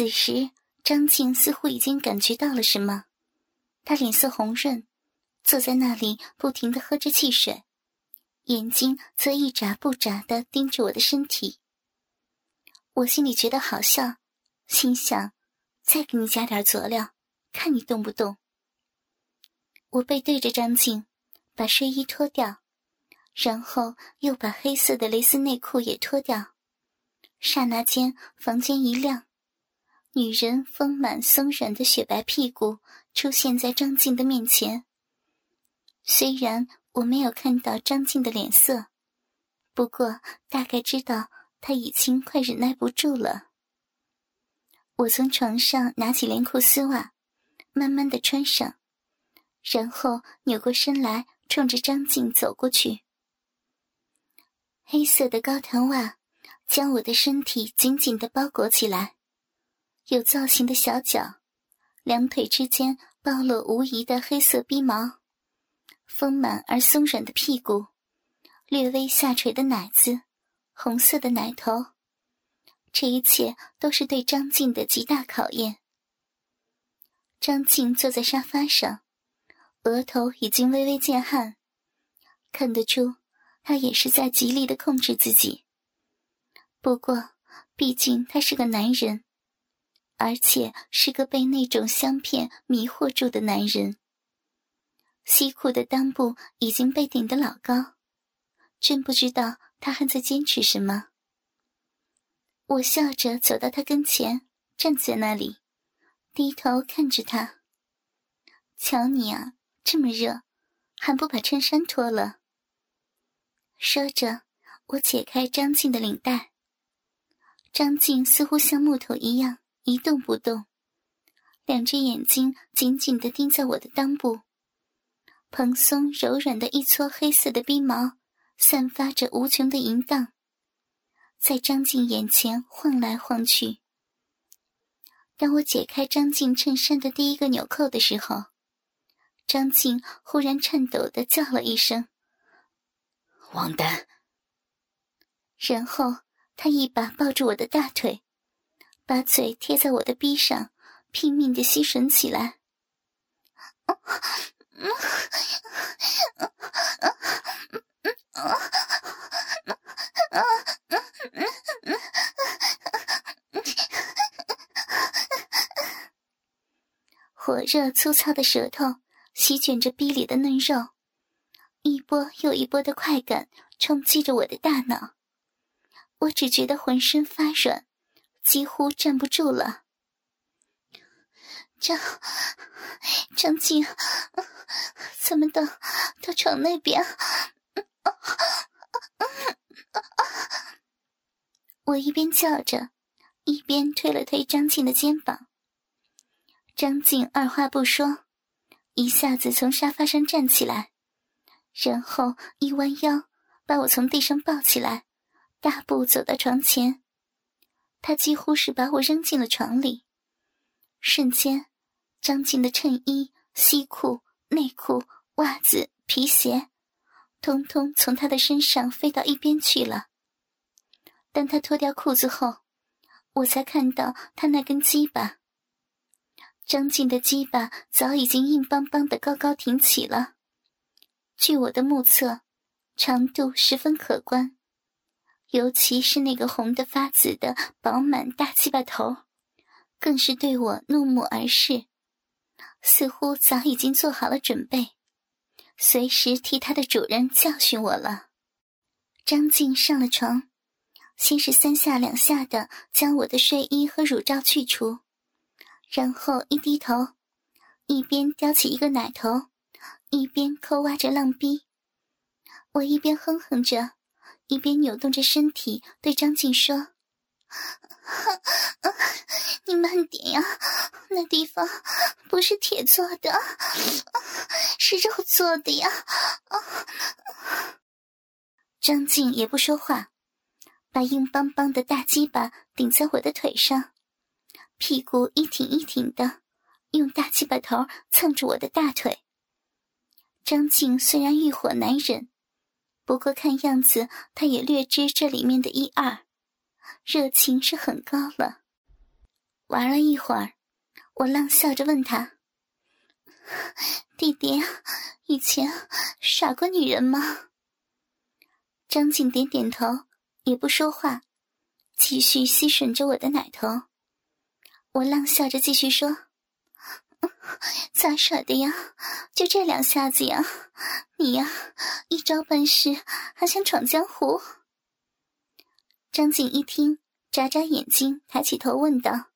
此时，张静似乎已经感觉到了什么，她脸色红润，坐在那里不停的喝着汽水，眼睛则一眨不眨的盯着我的身体。我心里觉得好笑，心想：再给你加点佐料，看你动不动。我背对着张静，把睡衣脱掉，然后又把黑色的蕾丝内裤也脱掉。刹那间，房间一亮，女人丰满松软的雪白屁股出现在张静的面前。虽然我没有看到张静的脸色，不过大概知道她已经快忍耐不住了。我从床上拿起连裤丝袜，慢慢的穿上。然后扭过身来，冲着张静走过去。黑色的高弹袜将我的身体紧紧的包裹起来，有造型的小脚，两腿之间暴露无遗的黑色逼毛，丰满而松软的屁股，略微下垂的奶子，红色的奶头，这一切都是对张静的极大考验。张静坐在沙发上。额头已经微微见汗，看得出他也是在极力的控制自己。不过，毕竟他是个男人，而且是个被那种香片迷惑住的男人。西裤的裆部已经被顶得老高，真不知道他还在坚持什么。我笑着走到他跟前，站在那里，低头看着他。瞧你啊！这么热，还不把衬衫脱了？说着，我解开张静的领带。张静似乎像木头一样一动不动，两只眼睛紧紧地盯在我的裆部，蓬松柔软的一撮黑色的逼毛，散发着无穷的淫荡，在张静眼前晃来晃去。当我解开张静衬衫的第一个纽扣的时候。张静忽然颤抖的叫了一声：“王丹。”然后他一把抱住我的大腿，把嘴贴在我的逼上，拼命的吸吮起来。火热粗糙的舌头。席卷着逼里的嫩肉，一波又一波的快感冲击着我的大脑，我只觉得浑身发软，几乎站不住了。张张静，怎么到到床那边？我一边叫着，一边推了推张静的肩膀。张静二话不说。一下子从沙发上站起来，然后一弯腰，把我从地上抱起来，大步走到床前。他几乎是把我扔进了床里。瞬间，张静的衬衣、西裤、内裤、袜子、皮鞋，通通从他的身上飞到一边去了。当他脱掉裤子后，我才看到他那根鸡巴。张静的鸡巴早已经硬邦邦的高高挺起了，据我的目测，长度十分可观，尤其是那个红的发紫的饱满大鸡巴头，更是对我怒目而视，似乎早已经做好了准备，随时替他的主人教训我了。张静上了床，先是三下两下的将我的睡衣和乳罩去除。然后一低头，一边叼起一个奶头，一边抠挖着浪逼。我一边哼哼着，一边扭动着身体，对张静说：“你慢点呀，那地方不是铁做的，是肉做的呀。”张静也不说话，把硬邦邦的大鸡巴顶在我的腿上。屁股一挺一挺的，用大鸡巴头蹭着我的大腿。张静虽然欲火难忍，不过看样子他也略知这里面的一二，热情是很高了。玩了一会儿，我浪笑着问他：“弟弟，以前耍过女人吗？”张静点点头，也不说话，继续吸吮着我的奶头。我浪笑着继续说：“ 咋耍的呀？就这两下子呀？你呀，一招半式，还想闯江湖？”张静一听，眨眨眼睛，抬起头问道：“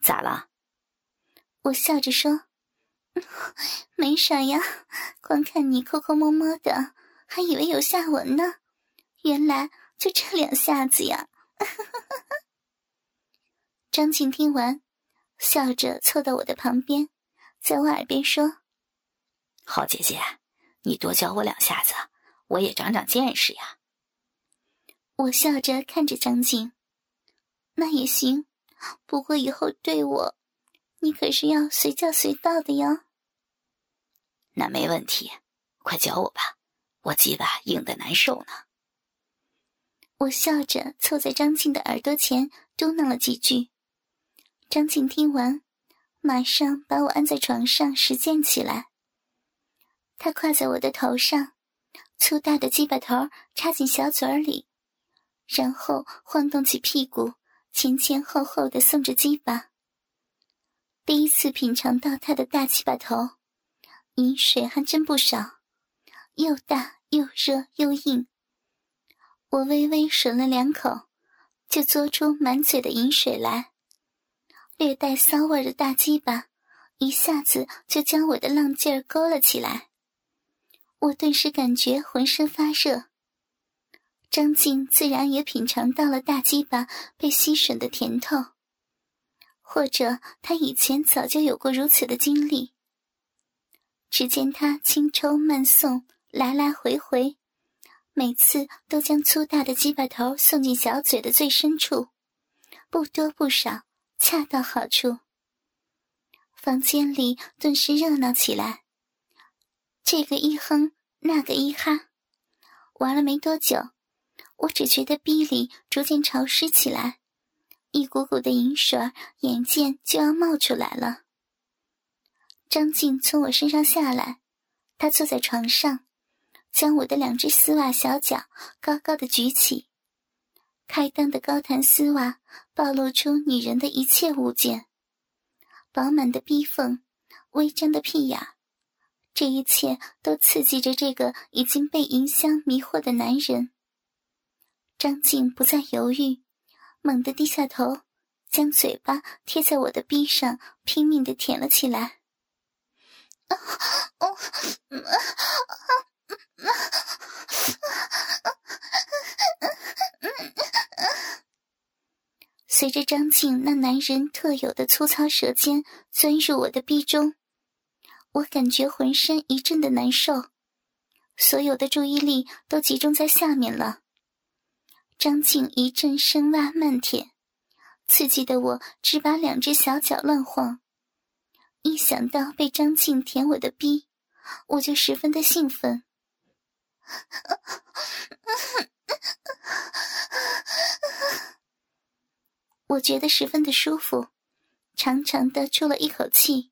咋了？”我笑着说：“ 没啥呀，光看你抠抠摸摸的，还以为有下文呢。原来就这两下子呀！” 张静听完，笑着凑到我的旁边，在我耳边说：“好姐姐，你多教我两下子，我也长长见识呀。”我笑着看着张静，那也行，不过以后对我，你可是要随叫随到的哟。那没问题，快教我吧，我鸡巴硬的难受呢。我笑着凑在张静的耳朵前嘟囔了几句。张静听完，马上把我按在床上实践起来。他跨在我的头上，粗大的鸡巴头插进小嘴里，然后晃动起屁股，前前后后的送着鸡巴。第一次品尝到他的大鸡巴头，饮水还真不少，又大又热又硬。我微微吮了两口，就嘬出满嘴的饮水来。略带骚味的大鸡巴，一下子就将我的浪劲儿勾了起来。我顿时感觉浑身发热。张静自然也品尝到了大鸡巴被吸吮的甜头，或者他以前早就有过如此的经历。只见他轻抽慢送，来来回回，每次都将粗大的鸡巴头送进小嘴的最深处，不多不少。恰到好处，房间里顿时热闹起来。这个一哼，那个一哈，玩了没多久，我只觉得逼里逐渐潮湿起来，一股股的银水眼见就要冒出来了。张静从我身上下来，她坐在床上，将我的两只丝袜小脚高高的举起。开裆的高弹丝袜暴露出女人的一切物件，饱满的逼缝，微张的屁眼，这一切都刺激着这个已经被银香迷惑的男人。张静不再犹豫，猛地低下头，将嘴巴贴在我的逼上，拼命的舔了起来。随着张静那男人特有的粗糙舌尖钻入我的逼中，我感觉浑身一阵的难受，所有的注意力都集中在下面了。张静一阵深挖慢舔，刺激的我只把两只小脚乱晃。一想到被张静舔我的逼，我就十分的兴奋。我觉得十分的舒服，长长的出了一口气，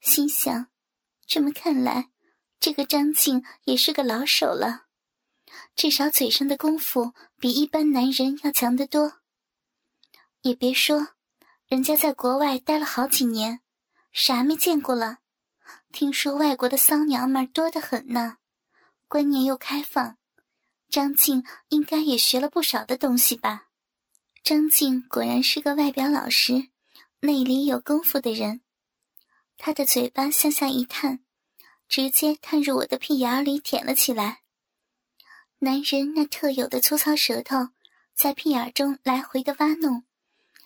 心想：这么看来，这个张静也是个老手了，至少嘴上的功夫比一般男人要强得多。也别说，人家在国外待了好几年，啥没见过了。听说外国的骚娘们多得很呢，观念又开放，张静应该也学了不少的东西吧。张静果然是个外表老实、内里有功夫的人。他的嘴巴向下一探，直接探入我的屁眼里舔了起来。男人那特有的粗糙舌头在屁眼中来回的挖弄，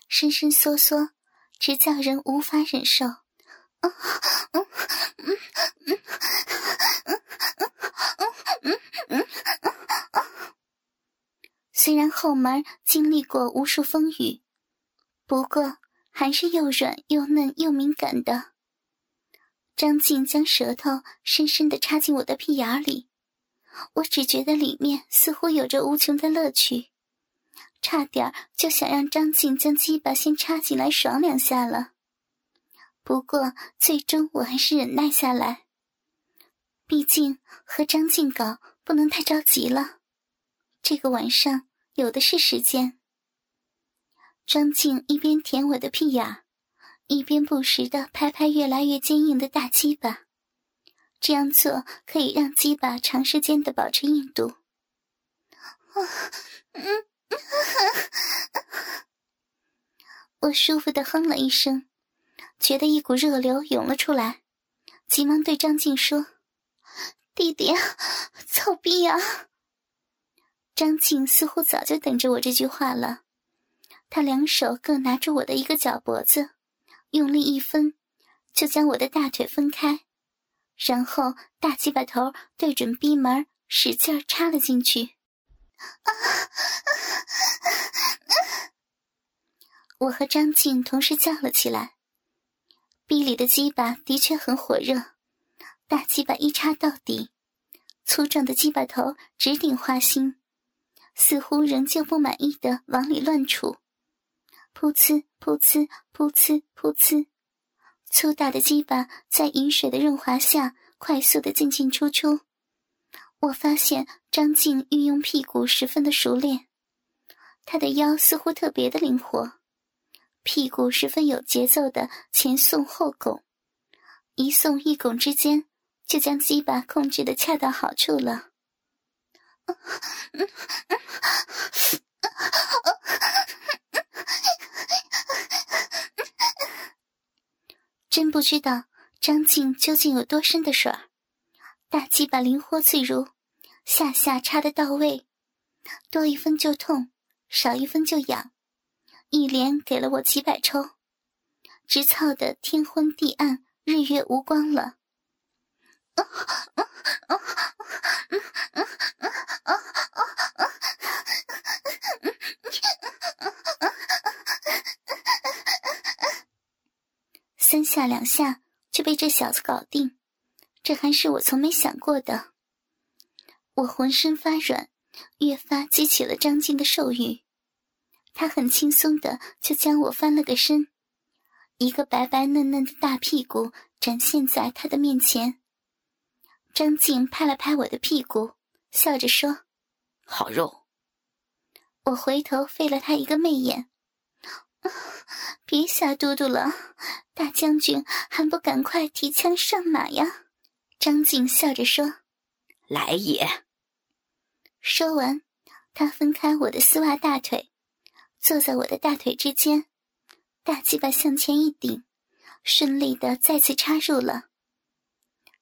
伸伸缩缩，直叫人无法忍受。虽然后门经历过无数风雨，不过还是又软又嫩又敏感的。张静将舌头深深的插进我的屁眼里，我只觉得里面似乎有着无穷的乐趣。差点就想让张静将鸡巴先插进来爽两下了。不过最终我还是忍耐下来，毕竟和张静搞不能太着急了。这个晚上有的是时间。张静一边舔我的屁眼，一边不时的拍拍越来越坚硬的大鸡巴，这样做可以让鸡巴长时间的保持硬度。我舒服的哼了一声，觉得一股热流涌了出来，急忙对张静说：“弟弟，操逼呀！”张静似乎早就等着我这句话了，他两手各拿住我的一个脚脖子，用力一分，就将我的大腿分开，然后大鸡巴头对准逼门，使劲插了进去。我和张静同时叫了起来。逼里的鸡巴的确很火热，大鸡巴一插到底，粗壮的鸡巴头直顶花心，似乎仍旧不满意的往里乱杵，噗呲噗呲噗呲噗呲，粗大的鸡巴在饮水的润滑下快速的进进出出。我发现张静运用屁股十分的熟练，她的腰似乎特别的灵活，屁股十分有节奏的前送后拱，一送一拱之间就将鸡巴控制的恰到好处了。真不知道张静究竟有多深的水儿。大鸡巴灵活自如，下下插的到位，多一分就痛，少一分就痒，一连给了我几百抽，直操的天昏地暗，日月无光了。三下两下就被这小子搞定。这还是我从没想过的。我浑身发软，越发激起了张静的兽欲。他很轻松的就将我翻了个身，一个白白嫩嫩的大屁股展现在他的面前。张静拍了拍我的屁股，笑着说：“好肉。”我回头飞了他一个媚眼：“ 别瞎嘟嘟了，大将军还不赶快提枪上马呀！”张静笑着说：“来也。”说完，他分开我的丝袜大腿，坐在我的大腿之间，大鸡巴向前一顶，顺利的再次插入了。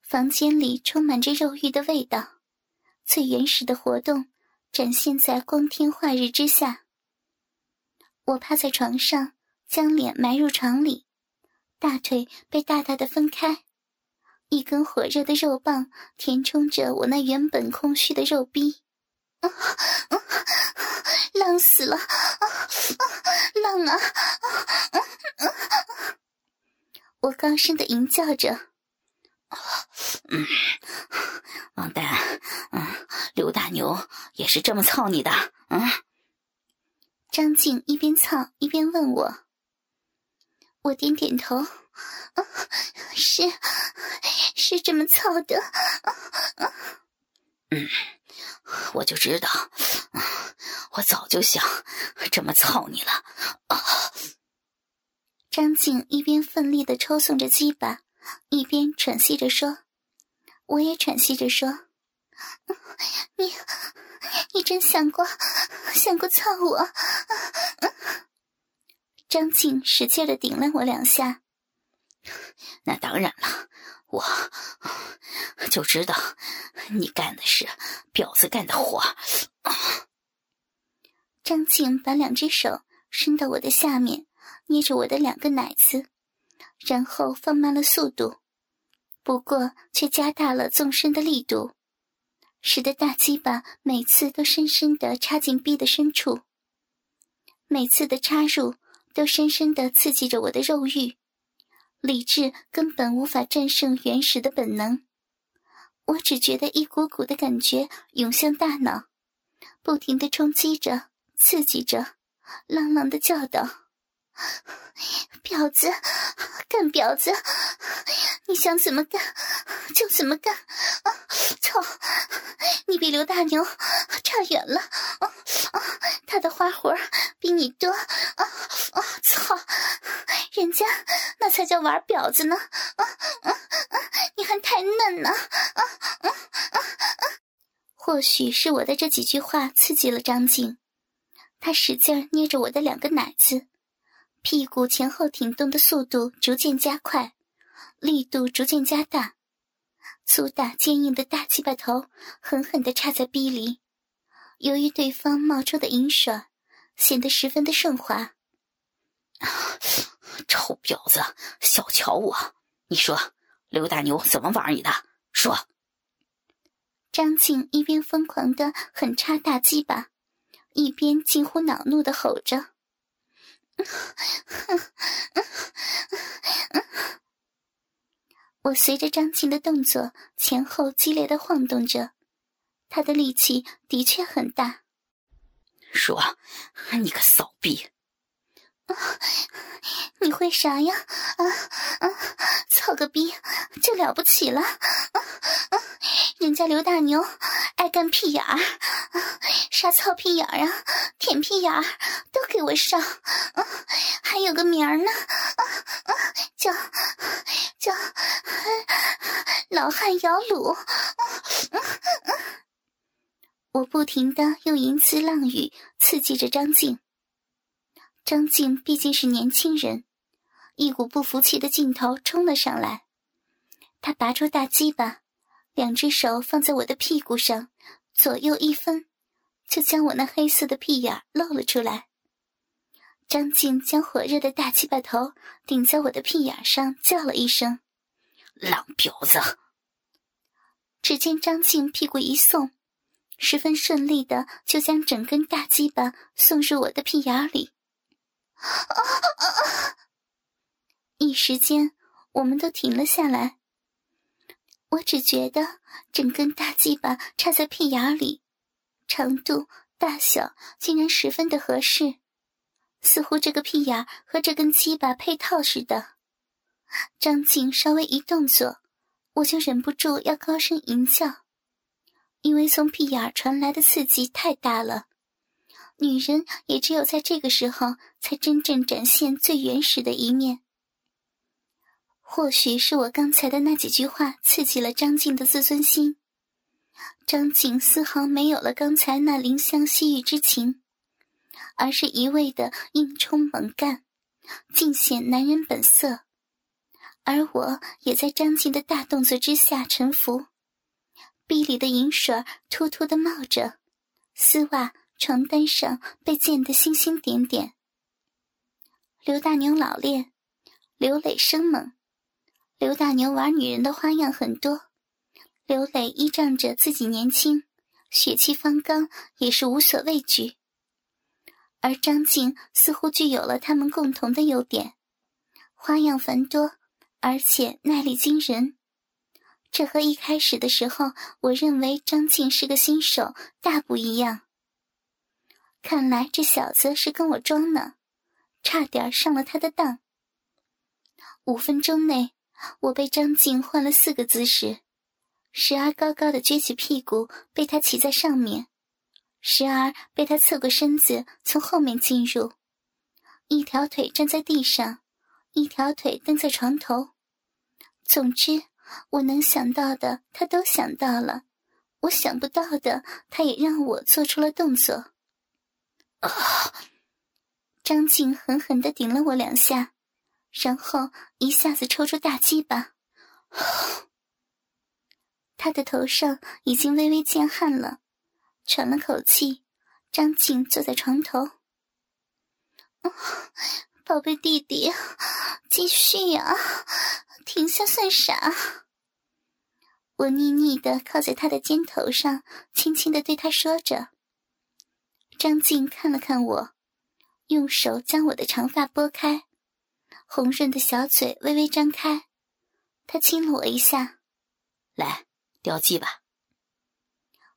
房间里充满着肉欲的味道，最原始的活动展现在光天化日之下。我趴在床上，将脸埋入床里，大腿被大大的分开。一根火热的肉棒填充着我那原本空虚的肉壁，浪死了，浪啊！我高声的吟叫着：“嗯，王丹，嗯，刘大牛也是这么操你的？”嗯。张静一边操一边问我，我点点头。是，是这么操的。嗯，我就知道，我早就想这么操你了。张静一边奋力的抽送着鸡巴，一边喘息着说：“我也喘息着说，你，你真想过，想过操我？”张静使劲的顶了我两下。那当然了，我就知道你干的是婊子干的活。张静把两只手伸到我的下面，捏着我的两个奶子，然后放慢了速度，不过却加大了纵深的力度，使得大鸡巴每次都深深的插进逼的深处，每次的插入都深深的刺激着我的肉欲。理智根本无法战胜原始的本能，我只觉得一股股的感觉涌向大脑，不停的冲击着、刺激着，浪浪的叫道：“ 婊子，干婊子！你想怎么干就怎么干！啊操，你比刘大牛差远了！啊他的花活比你多！啊啊！操，人家那才叫玩婊子呢！啊啊啊！你还太嫩呢！啊啊啊啊！或许是我的这几句话刺激了张静。他使劲捏着我的两个奶子，屁股前后挺动的速度逐渐加快，力度逐渐加大，粗大坚硬的大鸡巴头狠狠地插在逼里。由于对方冒出的银水，显得十分的顺滑。臭婊子，小瞧我！你说刘大牛怎么玩你的？说。张静一边疯狂的狠插大鸡巴。一边近乎恼怒的吼着，我随着张琴的动作前后激烈的晃动着，他的力气的确很大。说，你个骚逼！啊 你会啥呀？啊啊！操个逼，就了不起了！啊啊！人家刘大牛爱干屁眼儿，啥操屁眼儿啊，舔屁眼儿都给我上！啊，还有个名儿呢，啊啊，叫叫老汉摇橹！啊啊啊！我不停的用银词浪语刺激着张静。张静毕竟是年轻人，一股不服气的劲头冲了上来。他拔出大鸡巴，两只手放在我的屁股上，左右一分，就将我那黑色的屁眼露了出来。张静将火热的大鸡巴头顶在我的屁眼上，叫了一声：“浪婊子！”只见张静屁股一送，十分顺利的就将整根大鸡巴送入我的屁眼里。啊啊啊一时间，我们都停了下来。我只觉得整根大鸡巴插在屁眼里，长度、大小竟然十分的合适，似乎这个屁眼和这根鸡巴配套似的。张静稍微一动作，我就忍不住要高声吟叫，因为从屁眼传来的刺激太大了。女人也只有在这个时候，才真正展现最原始的一面。或许是我刚才的那几句话刺激了张静的自尊心，张静丝毫没有了刚才那怜香惜玉之情，而是一味的硬冲猛干，尽显男人本色。而我也在张静的大动作之下臣服，臂里的银水突突的冒着，丝袜。床单上被溅得星星点点。刘大牛老练，刘磊生猛。刘大牛玩女人的花样很多，刘磊依仗着自己年轻，血气方刚，也是无所畏惧。而张静似乎具有了他们共同的优点，花样繁多，而且耐力惊人。这和一开始的时候我认为张静是个新手大不一样。看来这小子是跟我装呢，差点上了他的当。五分钟内，我被张静换了四个姿势，时而高高的撅起屁股被他骑在上面，时而被他侧过身子从后面进入，一条腿站在地上，一条腿蹬在床头。总之，我能想到的他都想到了，我想不到的他也让我做出了动作。张静狠狠的顶了我两下，然后一下子抽出大鸡巴。他的头上已经微微见汗了，喘了口气。张静坐在床头，宝贝弟弟，继续呀，停下算啥？我腻腻的靠在他的肩头上，轻轻的对他说着。张静看了看我，用手将我的长发拨开，红润的小嘴微微张开，他亲了我一下，来叼鸡吧。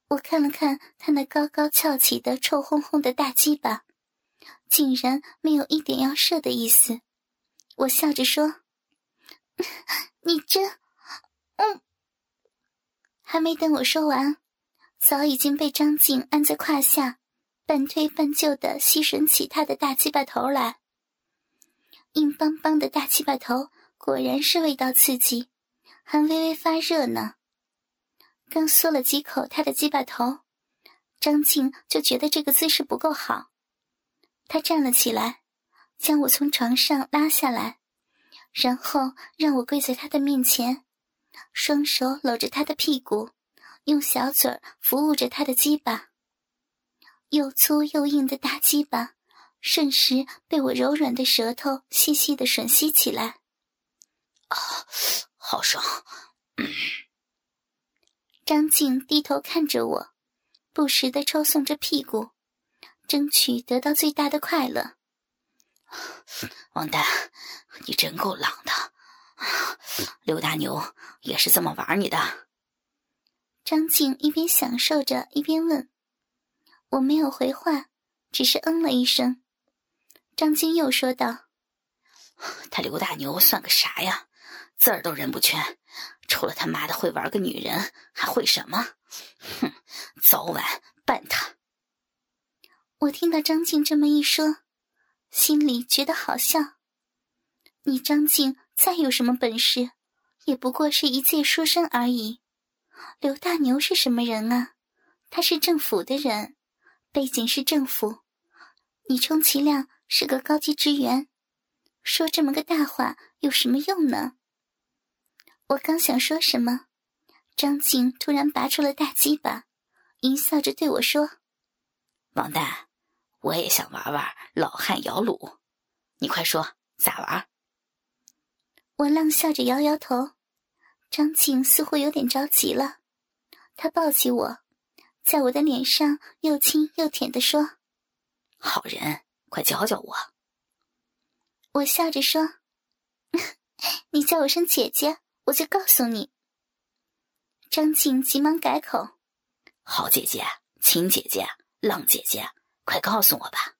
我看了看他那高高翘起的臭烘烘的大鸡巴，竟然没有一点要射的意思。我笑着说：“你真……嗯。”还没等我说完，早已经被张静按在胯下，半推半就的吸吮起他的大鸡巴头来。硬邦邦的大鸡巴头果然是味道刺激，还微微发热呢。刚嗦了几口他的鸡巴头，张静就觉得这个姿势不够好，他站了起来，将我从床上拉下来，然后让我跪在他的面前，双手搂着他的屁股，用小嘴儿服务着他的鸡巴。又粗又硬的大鸡巴，瞬时被我柔软的舌头细细的吮吸起来。啊，好爽！张静低头看着我，不时的抽送着屁股，争取得到最大的快乐。王丹，你真够浪的！刘大牛也是这么玩你的？张静一边享受着，一边问。我没有回话，只是嗯了一声。张静又说道：“他刘大牛算个啥呀？字儿都认不全。”除了他妈的会玩个女人，还会什么？哼，早晚办他！我听到张静这么一说，心里觉得好笑。你张静再有什么本事，也不过是一介书生而已。刘大牛是什么人啊？他是政府的人，背景是政府。你充其量是个高级职员，说这么个大话有什么用呢？我刚想说什么，张静突然拔出了大鸡巴，淫笑着对我说：“王蛋，我也想玩玩老汉摇橹，你快说咋玩？”我浪笑着摇摇头，张静似乎有点着急了，她抱起我，在我的脸上又亲又舔的说：“好人，快教教我。”我笑着说：“ 你叫我声姐姐。”我就告诉你，张静急忙改口：“好姐姐，亲姐姐，浪姐姐，快告诉我吧。”